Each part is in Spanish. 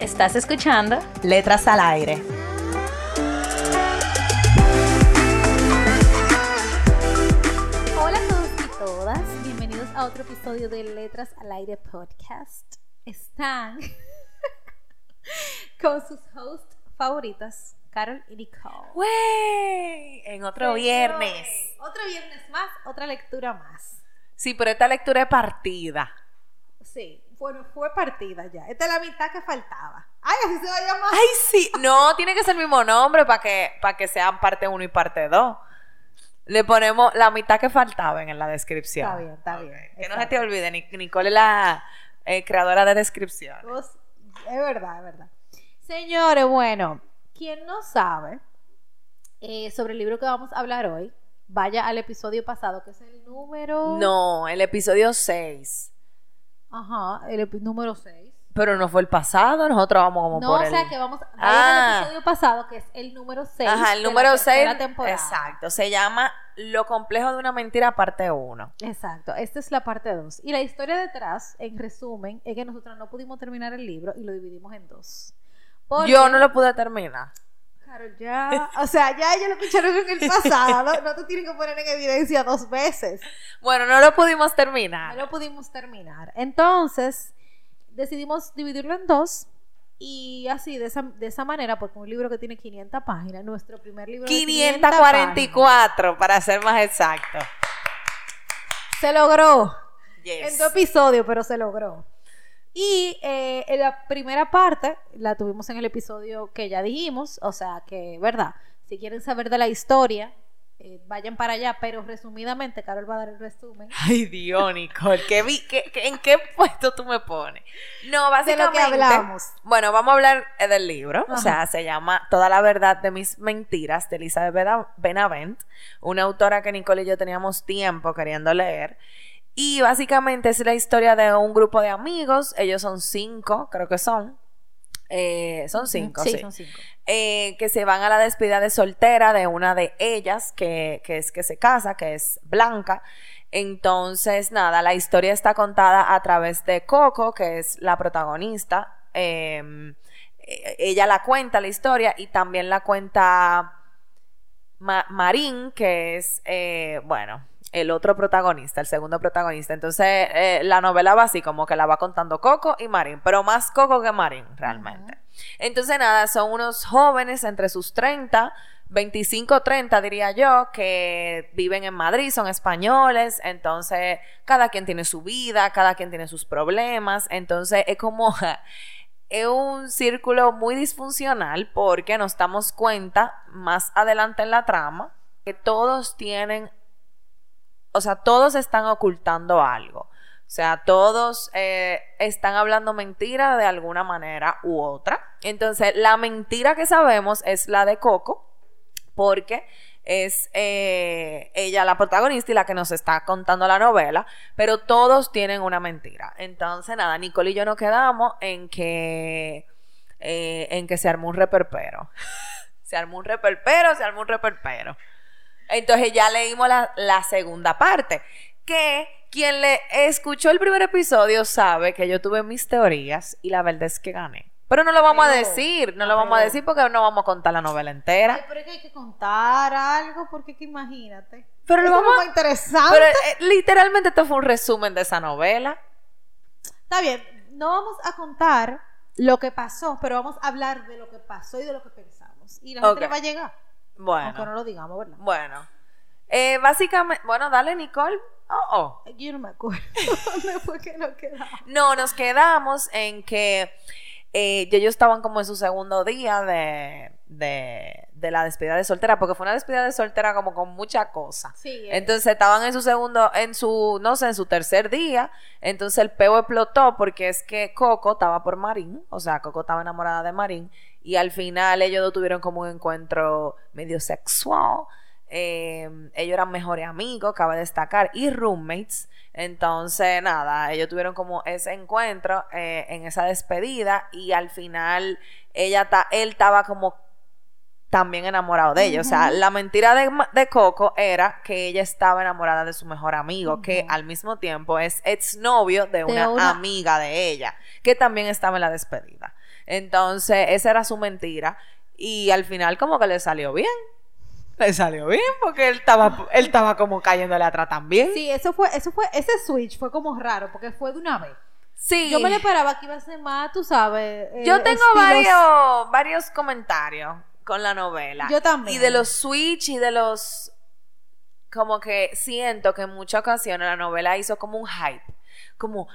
¿Estás escuchando? Letras al aire. Hola a todos y todas, bienvenidos a otro episodio de Letras al Aire Podcast. Están con sus hosts favoritas, Carol y Nicole. ¡Wey! En otro viernes. Otro viernes más, otra lectura más. Sí, pero esta lectura es partida. Sí, bueno, fue partida ya. Esta es la mitad que faltaba. Ay, así se va a llamar. Ay, sí. No, tiene que ser el mismo nombre para que, para que sean parte 1 y parte 2. Le ponemos la mitad que faltaban en la descripción. Está bien, está bien. Que no se te olvide, Nic- Nicole es la eh, creadora de descripción. Es verdad, es verdad. Señores, bueno, quien no sabe eh, sobre el libro que vamos a hablar hoy, vaya al episodio pasado, que es el número. No, el episodio 6. Ajá, el número 6. Pero no fue el pasado, nosotros vamos como No, por o el... sea que vamos Ah. al episodio pasado, que es el número 6. Ajá, el de la número tercera 6. temporada. Exacto, se llama Lo complejo de una mentira, parte 1. Exacto, esta es la parte 2. Y la historia detrás, en resumen, es que nosotros no pudimos terminar el libro y lo dividimos en dos. Porque- Yo no lo pude terminar. Claro, ya. O sea, ya ellos lo escucharon en el pasado. No te tienen que poner en evidencia dos veces. Bueno, no lo pudimos terminar. No lo pudimos terminar. Entonces, decidimos dividirlo en dos. Y así, de esa, de esa manera, porque un libro que tiene 500 páginas, nuestro primer libro. de 500 páginas, 544, para ser más exacto. Se logró. Yes. En dos episodios, pero se logró. Y eh, en la primera parte la tuvimos en el episodio que ya dijimos, o sea que, ¿verdad? Si quieren saber de la historia, eh, vayan para allá, pero resumidamente, Carol va a dar el resumen. Ay, Dios, Nicole, ¿qué vi, qué- qué- ¿en qué puesto tú me pones? No, De básicamente. lo que hablamos. Bueno, vamos a hablar eh, del libro. O sea, se llama Toda la verdad de mis mentiras de Elizabeth Bena- Benavent, una autora que Nicole y yo teníamos tiempo queriendo leer. Y básicamente es la historia de un grupo de amigos. Ellos son cinco, creo que son. Eh, son cinco, sí. Sí, son cinco. Eh, que se van a la despedida de soltera de una de ellas, que, que es que se casa, que es Blanca. Entonces, nada, la historia está contada a través de Coco, que es la protagonista. Eh, eh, ella la cuenta la historia y también la cuenta Ma- Marín, que es, eh, bueno, el otro protagonista, el segundo protagonista. Entonces, eh, la novela va así, como que la va contando Coco y Marín, pero más Coco que Marín, realmente. Entonces, nada, son unos jóvenes entre sus 30, 25, 30 diría yo, que viven en Madrid, son españoles, entonces cada quien tiene su vida, cada quien tiene sus problemas, entonces es como... Es un círculo muy disfuncional porque nos damos cuenta más adelante en la trama que todos tienen, o sea, todos están ocultando algo. O sea, todos eh, están hablando mentira de alguna manera u otra. Entonces, la mentira que sabemos es la de Coco, porque es eh, ella la protagonista y la que nos está contando la novela, pero todos tienen una mentira. Entonces, nada, Nicole y yo nos quedamos en que, eh, en que se armó un reperpero. se armó un reperpero, se armó un reperpero. Entonces ya leímos la, la segunda parte, que quien le escuchó el primer episodio sabe que yo tuve mis teorías y la verdad es que gané. Pero no lo vamos a decir, no lo vamos a decir porque no vamos a contar la novela entera. Pero es que hay que contar algo, porque que imagínate. Pero lo vamos más interesante. Pero eh, literalmente esto fue un resumen de esa novela. Está bien, no vamos a contar lo que pasó, pero vamos a hablar de lo que pasó y de lo que pensamos. Y la gente Ok. le va a llegar, aunque no Bueno, lo digamos, ¿verdad? bueno. Eh, básicamente, bueno, dale Nicole. Oh, oh. Yo no me acuerdo dónde fue que nos quedamos. No, nos quedamos en que eh, ellos estaban como en su segundo día de, de, de la despedida de soltera, porque fue una despedida de soltera como con mucha cosa. Sí, eh, Entonces estaban en su segundo, en su, no sé, en su tercer día. Entonces el peo explotó porque es que Coco estaba por Marín, o sea, Coco estaba enamorada de Marín. Y al final ellos dos tuvieron como un encuentro medio sexual. Eh, ellos eran mejores amigos, cabe destacar, y roommates. Entonces, nada, ellos tuvieron como ese encuentro eh, en esa despedida y al final ella ta- él estaba como también enamorado de ella. O sea, la mentira de, de Coco era que ella estaba enamorada de su mejor amigo, que al mismo tiempo es exnovio de una, una- amiga de ella, que también estaba en la despedida. Entonces, esa era su mentira. Y al final como que le salió bien. Le salió bien porque él estaba, él estaba como cayéndole atrás también. Sí, eso fue, eso fue, ese switch fue como raro, porque fue de una vez. Sí. Yo me le esperaba que iba a ser más, tú sabes. eh, Yo tengo estilos- varios, varios comentarios con la novela. Yo también. Y de los switch y de los... Como que siento que en muchas ocasiones la novela hizo como un hype. Como,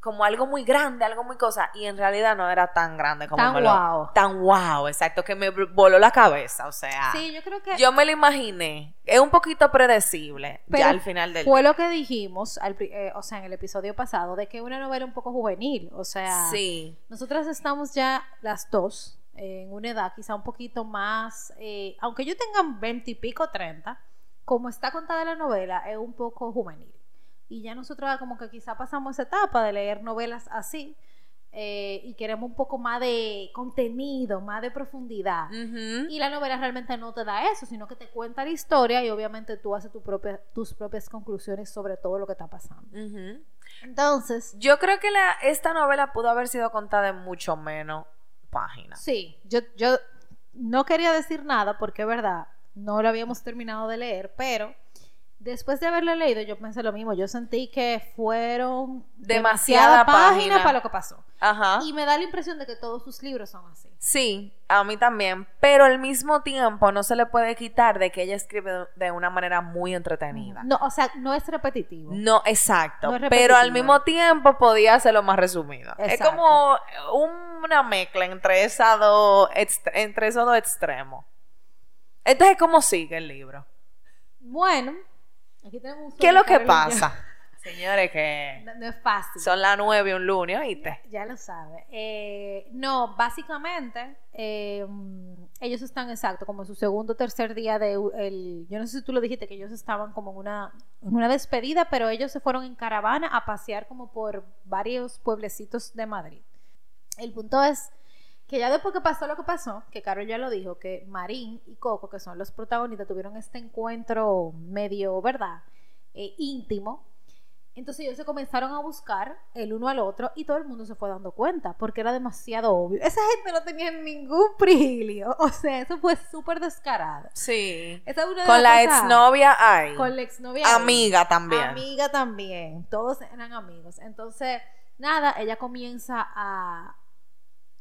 como algo muy grande, algo muy cosa. Y en realidad no era tan grande como Tan me lo- guau. Tan wow, exacto. Que me voló la cabeza. O sea... Sí, yo creo que Yo me lo imaginé. Es un poquito predecible Pero ya al final del fue día. lo que dijimos, al eh, o sea, en el episodio pasado, de que una novela un poco juvenil. O sea, Sí. nosotras estamos ya las dos en una edad quizá un poquito más, eh, aunque yo tenga veinte y pico, treinta, como está contada la novela, es un poco juvenil. Y ya nosotros como que quizá pasamos esa etapa de leer novelas así eh, y queremos un poco más de contenido, más de profundidad. Y la novela realmente no te da eso, sino que te cuenta la historia y obviamente tú haces tu propia, tus propias conclusiones sobre todo lo que está pasando. Entonces, Yo creo que la, esta novela pudo haber sido contada en mucho menos páginas. sí, yo, yo no quería decir nada porque es verdad, no lo habíamos terminado de leer, pero después de haberlo leído yo pensé lo mismo, yo sentí que fueron Demasiada página. para lo que pasó. Ajá. Y me da la impresión de que todos sus libros son así. Sí, a mí también. Pero al mismo tiempo no se le puede quitar de que ella escribe de una manera muy entretenida. No, o sea, no es repetitivo. No, exacto. No pero al mismo tiempo podía hacerlo más resumido. Es como una mezcla entre, esas dos entre esos dos extremos. Entonces, ¿cómo sigue el libro? Bueno, aquí tenemos un ¿Qué es lo que pasa? Señores, que No, no es fácil. son las nueve un lunes, ¿oíste? Ya lo sabe. Eh, no, básicamente, eh, ellos están exacto, como en su segundo o tercer día de el. Yo no sé si tú lo dijiste, que ellos estaban como en una, en una despedida, pero ellos se fueron en caravana a pasear como por varios pueblecitos de Madrid. El punto es que ya después que pasó lo que pasó, que Carol ya lo dijo, que Marín y Coco, que son los protagonistas, tuvieron este encuentro medio, ¿verdad? Eh, íntimo. Entonces ellos se comenzaron a buscar el uno al otro y todo el mundo se fue dando cuenta porque era demasiado obvio. Esa gente no tenía ningún prigilio. O sea, eso fue súper descarado. Sí. Esa es una de Con la exnovia hay. Con la exnovia. Amiga también. Amiga también. Todos eran amigos. Entonces, nada, ella comienza a,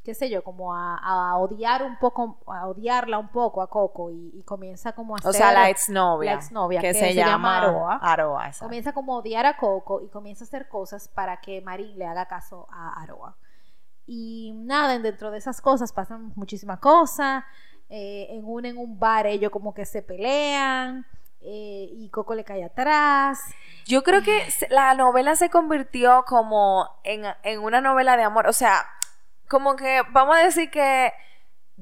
qué sé yo, como a, a odiar un poco, a odiarla un poco a Coco y, y comienza como a O sea, la exnovia. la exnovia, que, que se, se llama llama Aroa. Comienza como a odiar a Coco y comienza a hacer cosas para que Marín le haga caso a Aroa. Y nada, dentro de esas cosas pasan muchísimas cosas. Eh, en un en un bar ellos como que se pelean eh, y Coco le cae atrás. Yo creo que la novela se convirtió como en, en una novela de amor. O sea, como que vamos a decir que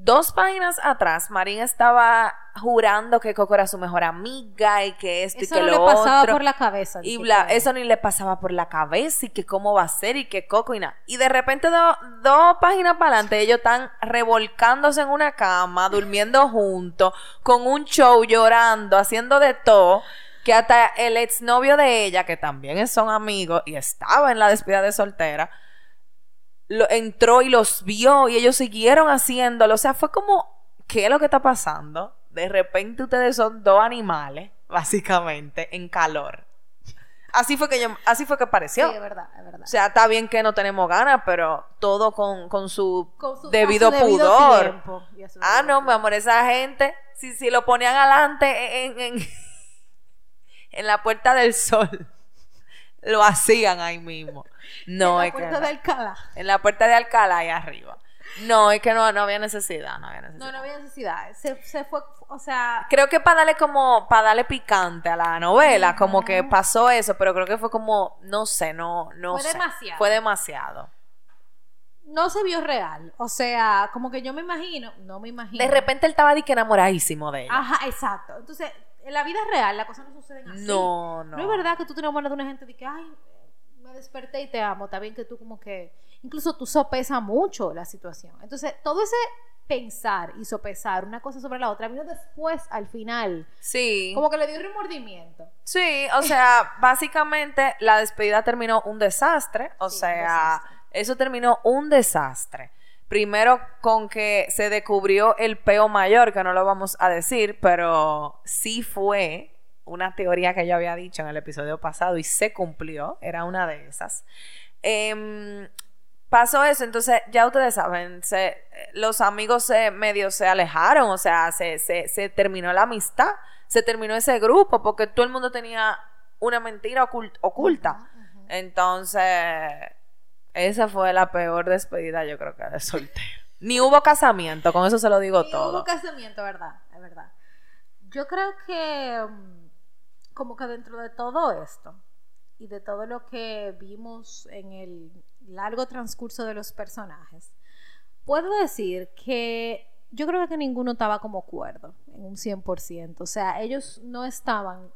dos páginas atrás Marín estaba jurando que Coco era su mejor amiga y que esto Eso y que no lo le pasaba por la cabeza. Y bla, eso ni le pasaba por la cabeza y que cómo va a ser y que Coco y nada. Y de repente do- dos páginas para adelante ellos están revolcándose en una cama, durmiendo juntos, con un show llorando, haciendo de todo, que hasta el exnovio de ella, que también son amigos y estaba en la despedida de soltera, lo, entró y los vio y ellos siguieron haciéndolo. O sea, fue como, ¿qué es lo que está pasando? De repente ustedes son dos animales, básicamente, en calor. Así fue que yo, así fue que Sí, pareció. es verdad, es verdad. O sea, está bien que no tenemos ganas, pero todo con, con su Con su- debido su pudor. Ah, no, mi amor, esa gente, si, si lo ponían adelante en, en, en la Puerta del Sol, lo hacían ahí mismo. No, En la es que puerta no. de Alcalá. En la Puerta de Alcalá, ahí arriba. No, es que no, no había necesidad, no había necesidad. No, no había necesidad. Se, se fue, o sea, Creo que para darle como, para darle picante a la novela, como que pasó eso, pero creo que fue como, no sé, no, no Fue sé. demasiado. Fue demasiado. no se vio real. O sea, como que yo me imagino, no me imagino. De repente él estaba de que enamoradísimo de ella. Ajá, exacto. Entonces, en la vida real las cosas no suceden así. No, no. No es verdad que tú te enamoras de una gente de que, ay, me desperté y te amo. Está bien que tú como que, incluso tú sopesas mucho la situación. Entonces, todo ese pensar y sopesar una cosa sobre la otra vino después, al final. Sí. Como que le dio remordimiento. Sí, o sea, básicamente la despedida terminó un desastre. O Sí, sea, desastre. eso terminó un desastre. Primero con que se descubrió el peo mayor, que no lo vamos a decir, pero sí fue una teoría que yo había dicho en el episodio pasado y se cumplió, era una de esas. Em, pasó eso, entonces ya ustedes saben, se- los amigos se medio se alejaron, o sea, se, se, se terminó la amistad, se terminó ese grupo porque todo el mundo tenía una mentira ocult- oculta. Entonces, esa fue la peor despedida, yo creo que de soltero. Ni hubo casamiento, con eso se lo digo todo. hubo casamiento, ¿verdad? Es verdad. Yo creo que mm, como que dentro de todo esto y de todo lo que vimos en el largo transcurso de los personajes, puedo decir que yo creo que ninguno estaba como cuerdo en un 100%. O sea, ellos no estaban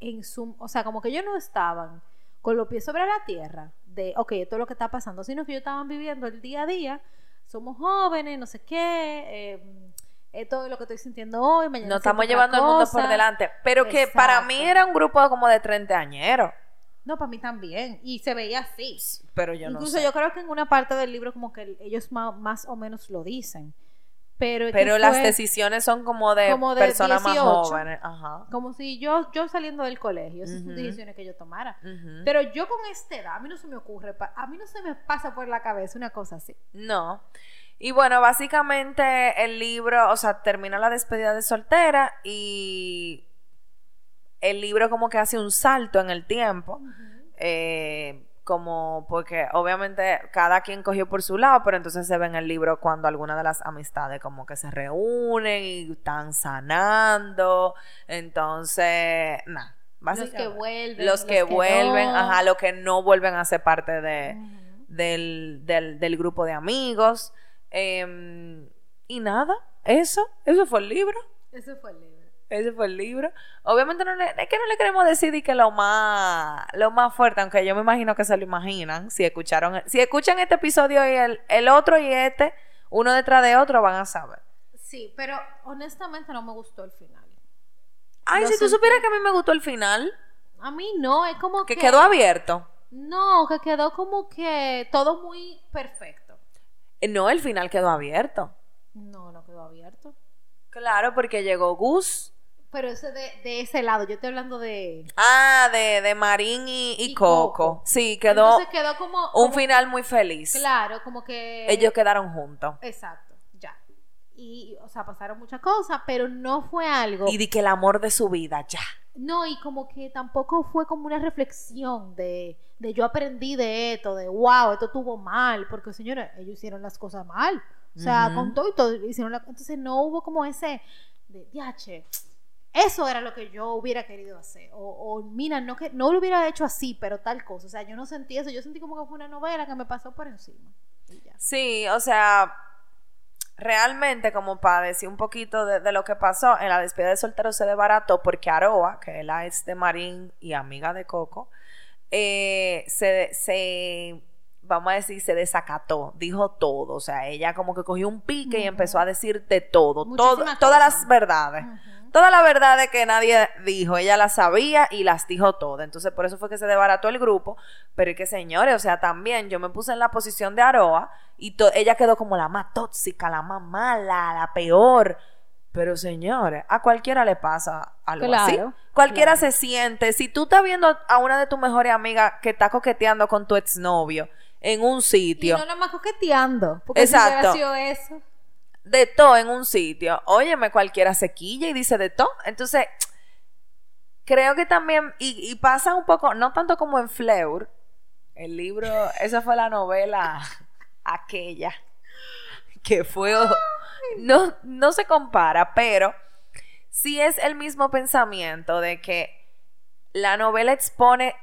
en su... O sea, como que ellos no estaban con los pies sobre la tierra de, ok, esto es lo que está pasando, sino que ellos estaban viviendo el día a día. Somos jóvenes, no sé qué. eh, esto es lo que estoy sintiendo hoy, mañana Nos siento estamos llevando el mundo por cosa. delante. Pero que para mí era un grupo como de treintañeros. No, para mí también. Y se veía así. Pero yo Incluso no sé. yo creo que en una parte del libro como que ellos ma- más, o menos lo dicen. Pero, Pero las fue decisiones son como de, como de personas más 18. jóvenes. Ajá. Como si yo, yo saliendo del colegio, esas son decisiones que yo tomara. Pero yo con esta edad, a mí no se me ocurre, a mí no se me pasa por la cabeza una cosa así. No. Y bueno, básicamente el libro, o sea, termina la despedida de soltera y el libro como que hace un salto en el tiempo. eh, como porque obviamente cada quien cogió por su lado, pero entonces se ve en el libro cuando alguna de las amistades como que se reúnen y están sanando. Entonces, nada. Los que vuelven. Los que vuelven, no. ajá, los que no vuelven a ser parte de, del, del grupo de amigos. Em, y nada, eso, eso fue el libro. Ese fue el libro. Ese fue el libro. Obviamente no le, es que no le queremos decir y que lo más, lo más fuerte, aunque yo me imagino que se lo imaginan. Si escucharon, si escuchan este episodio y el, el otro y este, uno detrás de otro, van a saber. Sí, pero honestamente no me gustó el final. Ay, si tú supieras que a mí me gustó el final, A mí no, es como que que... quedó abierto. No, que quedó como que todo muy perfecto. Eh, No, el final quedó abierto. No, no quedó abierto. Claro, porque llegó Gus. Pero ese de, de ese lado, yo estoy hablando de... Ah, de, de Marín y, y Y Coco. Coco. Sí, quedó Entonces quedó como... un como- final muy feliz. Claro, como que... Ellos quedaron juntos. Exacto, ya. Y, o sea, pasaron muchas cosas, pero no fue algo... Y di que el amor de su vida, ya. No, y como que tampoco fue como una reflexión de, de yo aprendí de esto, de wow, esto estuvo mal, porque señores, ellos hicieron las cosas mal. O sea, con todo y todo hicieron la... Entonces no hubo como ese de, diache, eso era lo que yo hubiera querido hacer. O, o, mira, no que no lo hubiera hecho así, pero tal cosa. O sea, yo no sentí eso. Yo sentí como que fue una novela que me pasó por encima. Sí, o sea, realmente como para decir un poquito de, de lo que pasó, en la despedida de soltero se desbarató porque Aroa, que es la ex de Marín y amiga de Coco, eh, se, se, vamos a decir, se desacató, dijo todo, o sea, ella como que cogió un pique y empezó a decir de todo, todo todas las verdades. Ujú. Todas las verdades que nadie dijo, ella las sabía y las dijo todas. Entonces, por eso fue que se desbarató el grupo. Pero es que, señores, o sea, también yo me puse en la posición de Aroa y ella quedó como la más tóxica, la más mala, la peor. Pero, señores, a cualquiera le pasa algo así. Cualquiera claro. se siente. Si tú estás viendo a una de tus mejores amigas que está coqueteando con tu exnovio en un Y sitio, no nada más coqueteando. Porque Exacto. si eso. De todo en un sitio, óyeme, cualquiera se quilla y dice de todo. Entonces, creo que también, y, y pasa un poco, no tanto como en Fleur, el libro, esa fue la novela aquella. que fue... No, no se compara, pero sí es el mismo pensamiento de que la novela expone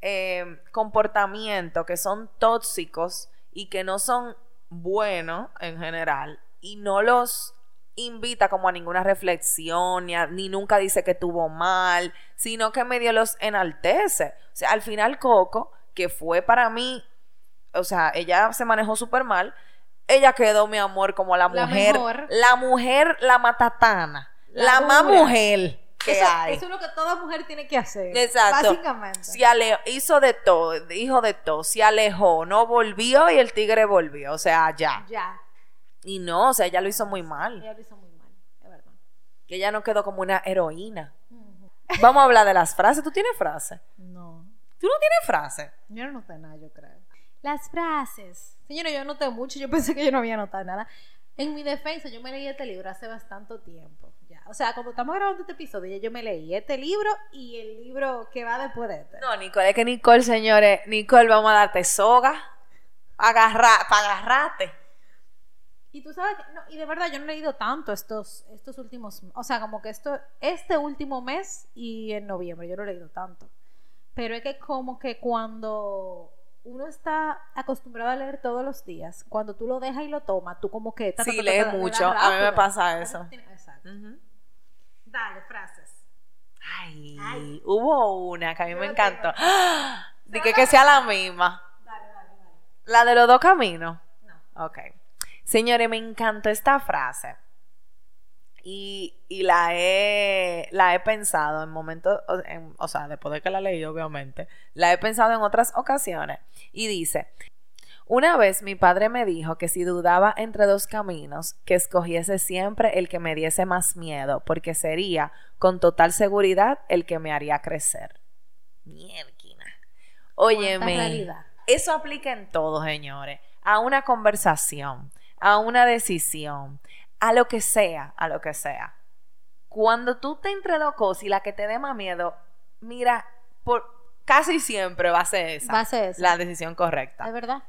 eh, comportamientos que son tóxicos y que no son buenos en general y no los invita como a ninguna reflexión, ni, ni, nunca dice que tuvo mal, sino que medio los enaltece. O sea, al final Coco, que fue para mí, o sea, ella se manejó súper mal, ella quedó, mi amor, como la mujer, la, mujer, la matatana, la, más mujer que eso, hay. Eso es lo que toda mujer tiene que hacer. Exacto. Básicamente. Se hizo de todo, dijo de todo, se alejó, no volvió y el tigre volvió, o sea, ya. Ya. Y no, o sea, ella lo hizo muy mal. Ella lo hizo muy mal, es verdad. Que ella no quedó como una heroína. Vamos a hablar de las frases. ¿Tú tienes frases? No. ¿Tú no tienes frases? Yo no noté nada, yo creo. Las frases. Señora, yo noté mucho. Yo pensé que yo no había notado nada. En mi defensa, yo me leí este libro hace bastante tiempo. Ya. O sea, cuando estamos grabando este episodio, yo me leí este libro y el libro que va después de este. No, Nicole, es que Nicole, señores, Nicole, vamos a darte soga. Agarra, para agarrarte. Y tú sabes, no, y de verdad yo no he leído tanto estos, estos últimos, o sea, como que esto, este último mes y en noviembre, yo no he leído tanto. Pero es que como que cuando uno está acostumbrado a leer todos los días, cuando tú lo dejas y lo tomas, tú como que... sí, lees mucho, a mí me pasa eso. Exacto. Dale, frases. Ay, hubo una que a mí me encantó. Dije que sea la misma. Dale, dale, dale. La de los dos caminos. No. Ok. Señores, me encantó esta frase. Y, y la, he, la he pensado en momentos, en, o sea, después de que la leí, obviamente, la he pensado en otras ocasiones. Y dice, una vez mi padre me dijo que si dudaba entre dos caminos, que escogiese siempre el que me diese más miedo, porque sería, con total seguridad, el que me haría crecer. Mierquina. Óyeme, eso aplica en todo, señores. A una conversación, a una decisión, a lo que sea, a lo que sea. Cuando tú te entre dos cosas y la que te dé más miedo, mira, por, casi siempre va a ser esa. Va a ser esa. La decisión correcta. Es verdad.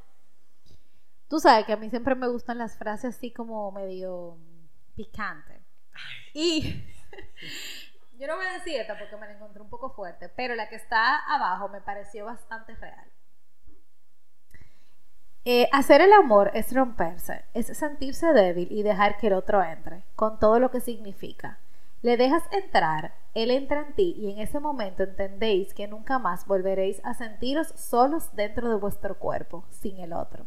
Tú sabes que a mí siempre me gustan las frases así como medio picante. Y yo no voy a decir esta porque me la encontré un poco fuerte, pero la que está abajo me pareció bastante real. Eh, hacer el amor es romperse, es sentirse débil y dejar que el otro entre, con todo lo que significa. Le dejas entrar, él entra en ti y en ese momento entendéis que nunca más volveréis a sentiros solos dentro de vuestro cuerpo, sin el otro.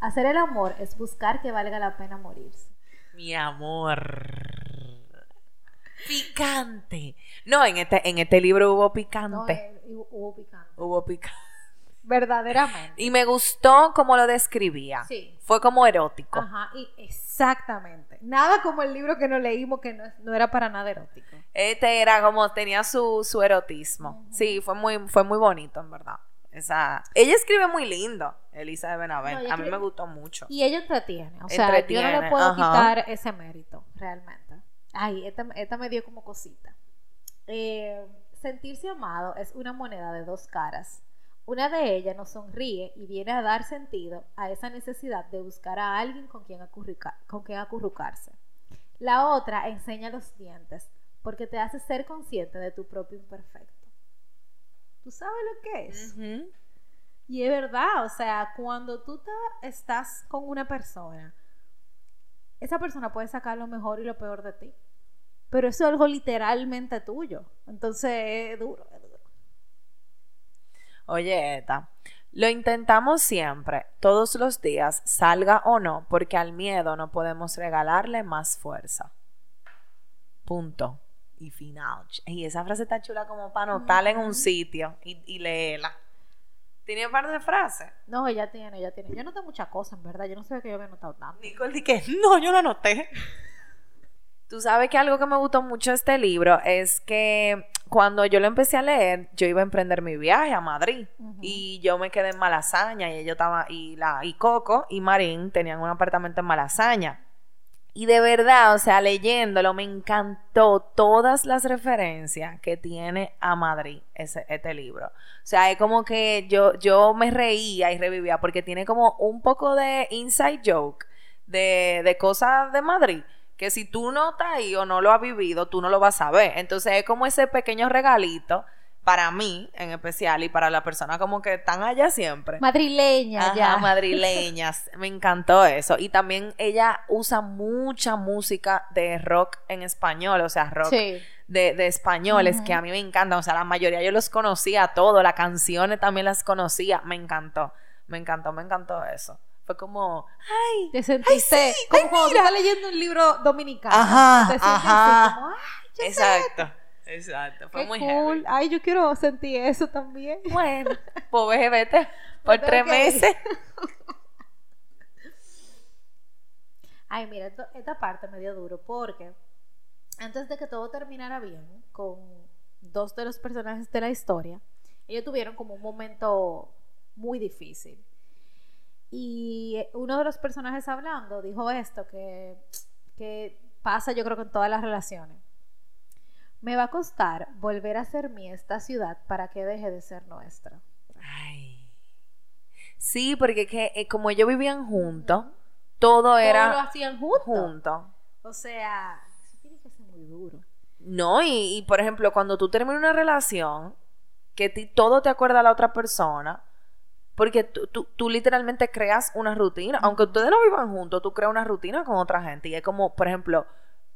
Hacer el amor es buscar que valga la pena morirse. Mi amor. Picante. No, en este, en este libro hubo picante. No, eh, hubo picante. Hubo picante. Verdaderamente. Y me gustó cómo lo describía. Sí. Fue como erótico. Ajá, y exactamente. Nada como el libro que nos leímos que no, no era para nada erótico. Este era como, tenía su, su erotismo. Sí, fue muy, fue muy bonito, en verdad. Esa... Ella escribe muy lindo, Elisa de Benavent. No, a mí me gustó mucho. Y ella entretiene. O sea, Entretiene, yo no le puedo ajá. quitar ese mérito, realmente. Ay, esta, esta me dio como cosita. Eh, sentirse amado es una moneda de dos caras. Una de ellas nos sonríe y viene a dar sentido a esa necesidad de buscar a alguien con quien, acurruca- con quien acurrucarse. La otra enseña los dientes porque te hace ser consciente de tu propio imperfecto. ¿Tú sabes lo que es? Y es verdad, o sea, cuando tú te- estás con una persona, esa persona puede sacar lo mejor y lo peor de ti. Pero eso es algo literalmente tuyo. Entonces es duro, es duro. Oye, Eta, lo intentamos siempre, todos los días, salga o no, porque al miedo no podemos regalarle más fuerza. Punto. Y final. Y esa frase está chula como para anotarla en un sitio y, y leerla. ¿Tiene un par de frases? No, ella tiene, ella tiene. Yo noté muchas cosas, en verdad. Yo no sabía que yo había notado tanto. Nicole que no, yo lo anoté. Tú sabes que algo que me gustó mucho de este libro es que cuando yo lo empecé a leer, yo iba a emprender mi viaje a Madrid y yo me quedé en Malasaña y yo estaba y la y Coco y Marín tenían un apartamento en Malasaña. Y de verdad, o sea, leyéndolo me encantó todas las referencias que tiene a Madrid ese, este libro. O sea, es como que yo, yo me reía y revivía porque tiene como un poco de inside joke de, de cosas de Madrid que si tú no estás ahí o no lo has vivido, tú no lo vas a ver. Entonces es como ese pequeño regalito para mí en especial y para la persona como que están allá siempre. Madrileña, Ajá, ya. madrileñas. Me encantó eso. Y también ella usa mucha música de rock en español, o sea, rock Sí. de, de españoles que a mí me encantan. O sea, la mayoría yo los conocía todo, las canciones también las conocía. Me encantó, me encantó, me encantó eso. Fue como, ay, Te sentiste sí, como ay, cuando tú estás leyendo un libro dominicano. Ajá, Te ajá. así como, ay, yo sé exacto, exacto. Fue Qué muy cool. heavy. Ay, yo quiero sentir eso también. Bueno, pues ve, vete por tres meses. Ay, mira, esto- esta parte me dio duro porque antes de que todo terminara bien con dos de los personajes de la historia, ellos tuvieron como un momento muy difícil. Y uno de los personajes hablando dijo esto, que, que pasa yo creo que en todas las relaciones. Me va a costar volver a ser mi esta ciudad para que deje de ser nuestra. Ay. Sí, porque que, eh, como ellos vivían juntos, todo era Todo lo hacían juntos. junto. O sea, eso tiene que ser muy duro. No, y, y, por ejemplo, cuando tú terminas una relación, que ti, todo te acuerda a la otra persona, porque tú, tú, tú literalmente creas una rutina, aunque ustedes no vivan juntos, tú creas una rutina con otra gente. Y es como, por ejemplo,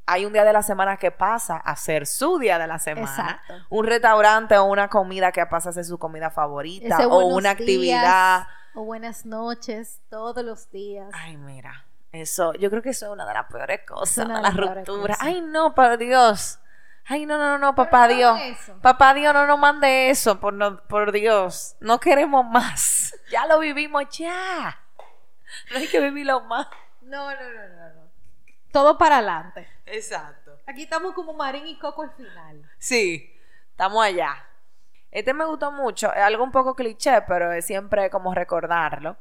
hay un día de la semana que pasa a ser su día de la semana. Exacto. Un restaurante o una comida que pasa a ser su comida favorita. Ese o una días, actividad. o buenas noches todos los días. Ay, mira, eso, yo creo que eso es una de las peores cosas, una de la las peores ruptura. cosas. Ay, no, por Dios. Ay, no, no, no, papá no Dios. Papá Dios, no nos mande eso, por, no- por Dios. No queremos más. Ya lo vivimos, ya. No hay que vivirlo más. No, no, no, no, no. Todo para adelante. Exacto. Aquí estamos como Marín y Coco al final. Sí, estamos allá. Este me gustó mucho, es algo un poco cliché, pero es siempre como recordarlo.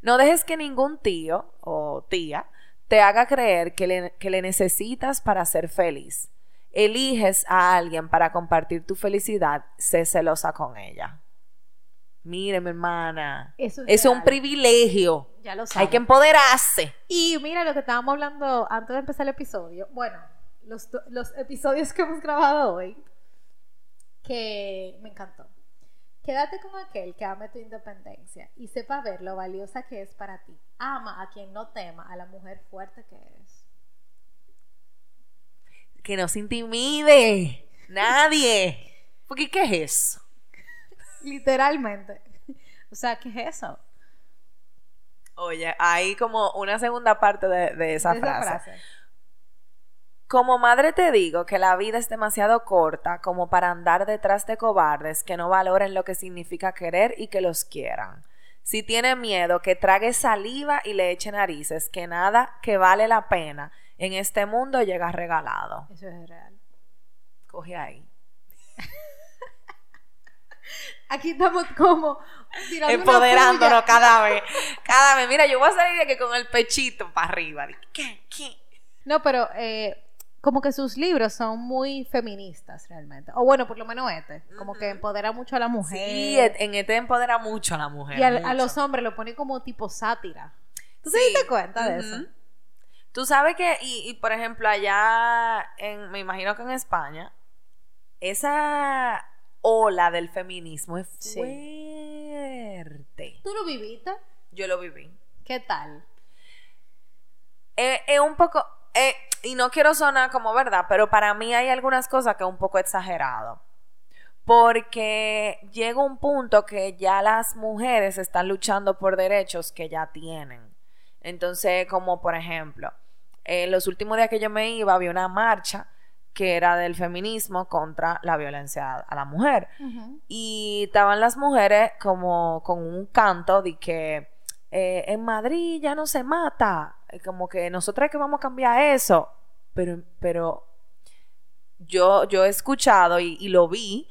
No dejes que ningún tío o tía te haga creer que le, que le necesitas para ser feliz. Eliges a alguien para compartir tu felicidad, sé celosa con ella. Mire, mi hermana, Eso es es un privilegio. Ya lo Hay sabes. que empoderarse. Y mira lo que estábamos hablando antes de empezar el episodio. Bueno, los, los episodios que hemos grabado hoy, que me encantó. Quédate con aquel que ame tu independencia y sepa ver lo valiosa que es para ti. Ama a quien no tema a la mujer fuerte que eres. Que no se intimide. Nadie. Porque, ¿qué es eso? Literalmente. O sea, ¿qué es eso? Oye, hay como una segunda parte de, de esa, De frase. Como madre te digo que la vida es demasiado corta como para andar detrás de cobardes que no valoren lo que significa querer y que los quieran. Si tiene miedo, que trague saliva y le eche narices, que nada que vale la pena en este mundo llega regalado. Eso es real. Coge ahí. Aquí estamos como Empoderándonos cada vez. Cada vez. Mira, yo voy a salir de que con el pechito para arriba. ¿Qué? ¿Qué? No, pero eh, como que sus libros son muy feministas realmente. O bueno, por lo menos este. Como que empodera mucho a la mujer. Sí, en este empodera mucho a la mujer. y a los hombres lo pone como tipo sátira. ¿Tú te diste cuenta de Ujú. eso? Tú sabes que, y, y, por ejemplo, allá, en, me imagino que en España, esa ola del feminismo es Sí. fuerte. ¿Tú lo viviste? Yo lo viví. ¿Qué tal? Es es un poco, eh, y no quiero sonar como verdad, pero para mí hay algunas cosas que es un poco exagerado. Porque llega un punto que ya las mujeres están luchando por derechos que ya tienen. Entonces, como por ejemplo, en los últimos días que yo me iba, había una marcha que era del feminismo contra la violencia a la mujer. Y estaban las mujeres como con un canto de que eh, en Madrid ya no se mata. Eh, Como que nosotras que vamos a cambiar eso. Pero, pero yo, yo he escuchado y, y lo vi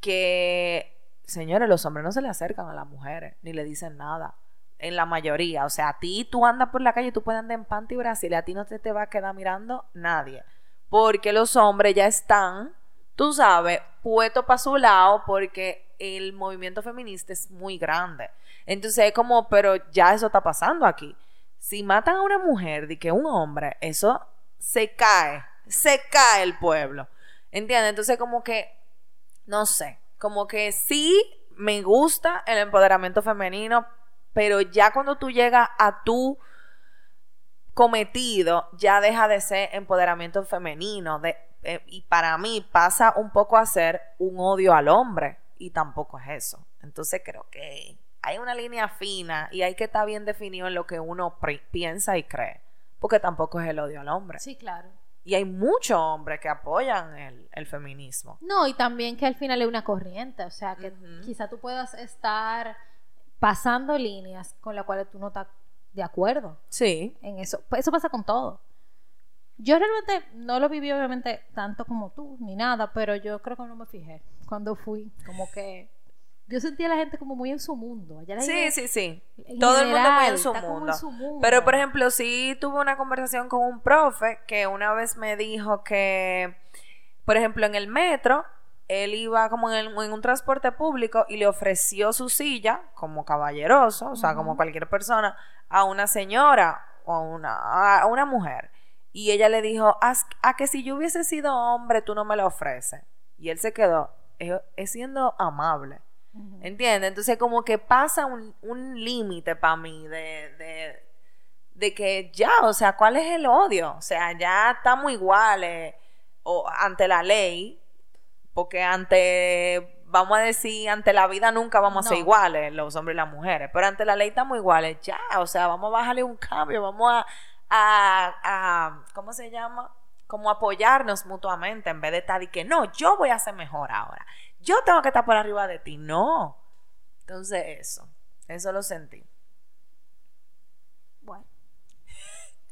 que, señores, los hombres no se le acercan a las mujeres, ni le dicen nada. En la mayoría. O sea, a ti tú andas por la calle, tú puedes andar en panty Brasil, a ti no te, te va a quedar mirando nadie. Porque los hombres ya están, tú sabes, puestos para su lado porque el movimiento feminista es muy grande. Entonces es como, pero ya eso está pasando aquí. si matan a una mujer de que un hombre, eso se cae, se cae el pueblo. ¿Entiendes? Entonces como que, no sé, como que sí me gusta el empoderamiento femenino, pero ya cuando tú llegas a tu cometido, ya deja de ser empoderamiento femenino. De, eh, y para mí pasa un poco a ser un odio al hombre, y tampoco es eso. Entonces creo que hay una línea fina y hay que estar bien definido en lo que uno piensa y cree, porque tampoco es el odio al hombre. Sí, claro. Y hay muchos hombres que apoyan el, feminismo. No, y también que al final es una corriente, o sea, que quizá tú puedas estar pasando líneas con las cuales tú no estás de acuerdo. Sí. En eso. Pues eso pasa con todo. Yo realmente no lo viví obviamente tanto como tú, ni nada, pero yo creo que no me fijé cuando fui. Como que yo sentía a la gente como muy en su mundo. sí, sí, sí. Todo el mundo muy en su, mundo. en su, mundo. Pero, por ejemplo, sí tuve una conversación con un profe que una vez me dijo que, por ejemplo, en el metro, él iba como en, un transporte público y le ofreció su silla, como caballeroso, o sea, como cualquier persona, a una señora o a una, a una mujer. Y ella le dijo, a que si yo hubiese sido hombre, tú no me lo ofreces. Y él se quedó, es siendo amable. ¿Entiendes? Entonces como que pasa un, límite para mí de, de, que ya, o sea, ¿cuál es el odio? O sea, ya estamos iguales o, ante la ley, porque ante, vamos a decir, ante la vida nunca vamos a ser iguales, los hombres y las mujeres, pero ante la ley estamos iguales, ya, o sea, vamos a bajarle un cambio, vamos a, a, a ¿cómo se llama? Como apoyarnos mutuamente en vez de estar y que no, yo voy a ser mejor ahora yo tengo que estar por arriba de ti. No. Entonces eso, eso lo sentí. Bueno.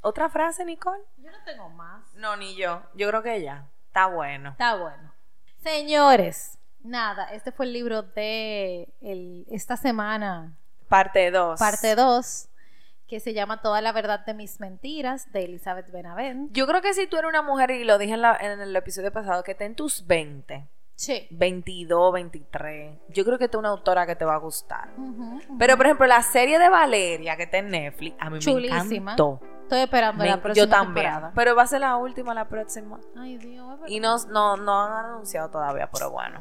¿Otra frase, Nicole? Yo no tengo más. No, ni yo. Yo creo que ya. Está bueno. Está bueno. Señores, nada, este fue el libro de esta semana. Parte 2. Parte 2 que se llama Toda la verdad de mis mentiras, de Elizabeth Benavent. Yo creo que si tú eres una mujer, y lo dije en, en el episodio pasado, que te en tus 20, Sí. 22, 23. Yo creo que es una autora que te va a gustar. Pero, por ejemplo, la serie de Valeria que está en Netflix, a mí me encantó. Estoy esperando la próxima Yo también. Pero va a ser la última, la próxima. Ay, Dios. Y no, no, no han anunciado todavía, pero bueno.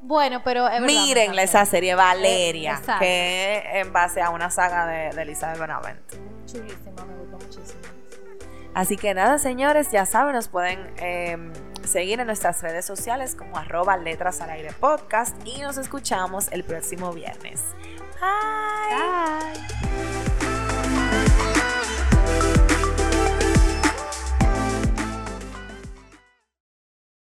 Bueno, pero es Mírenle esa serie Valeria, que es en base a una saga de, de Elizabeth Benavent. Chulísima, me gustó muchísimo. Así que nada, señores, ya saben, nos pueden em, seguir en nuestras redes sociales como arroba letras al aire podcast y nos escuchamos el próximo viernes. Bye. Bye.